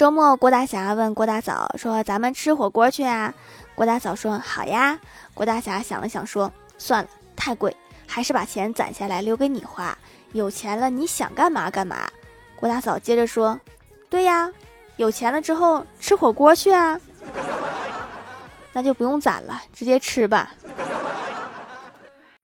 周末郭大侠问郭大嫂说咱们吃火锅去啊？郭大嫂说好呀。郭大侠想了想说算了太贵还是把钱攒下来留给你花。有钱了你想干嘛干嘛。郭大嫂接着说对呀有钱了之后吃火锅去啊。那就不用攒了直接吃吧。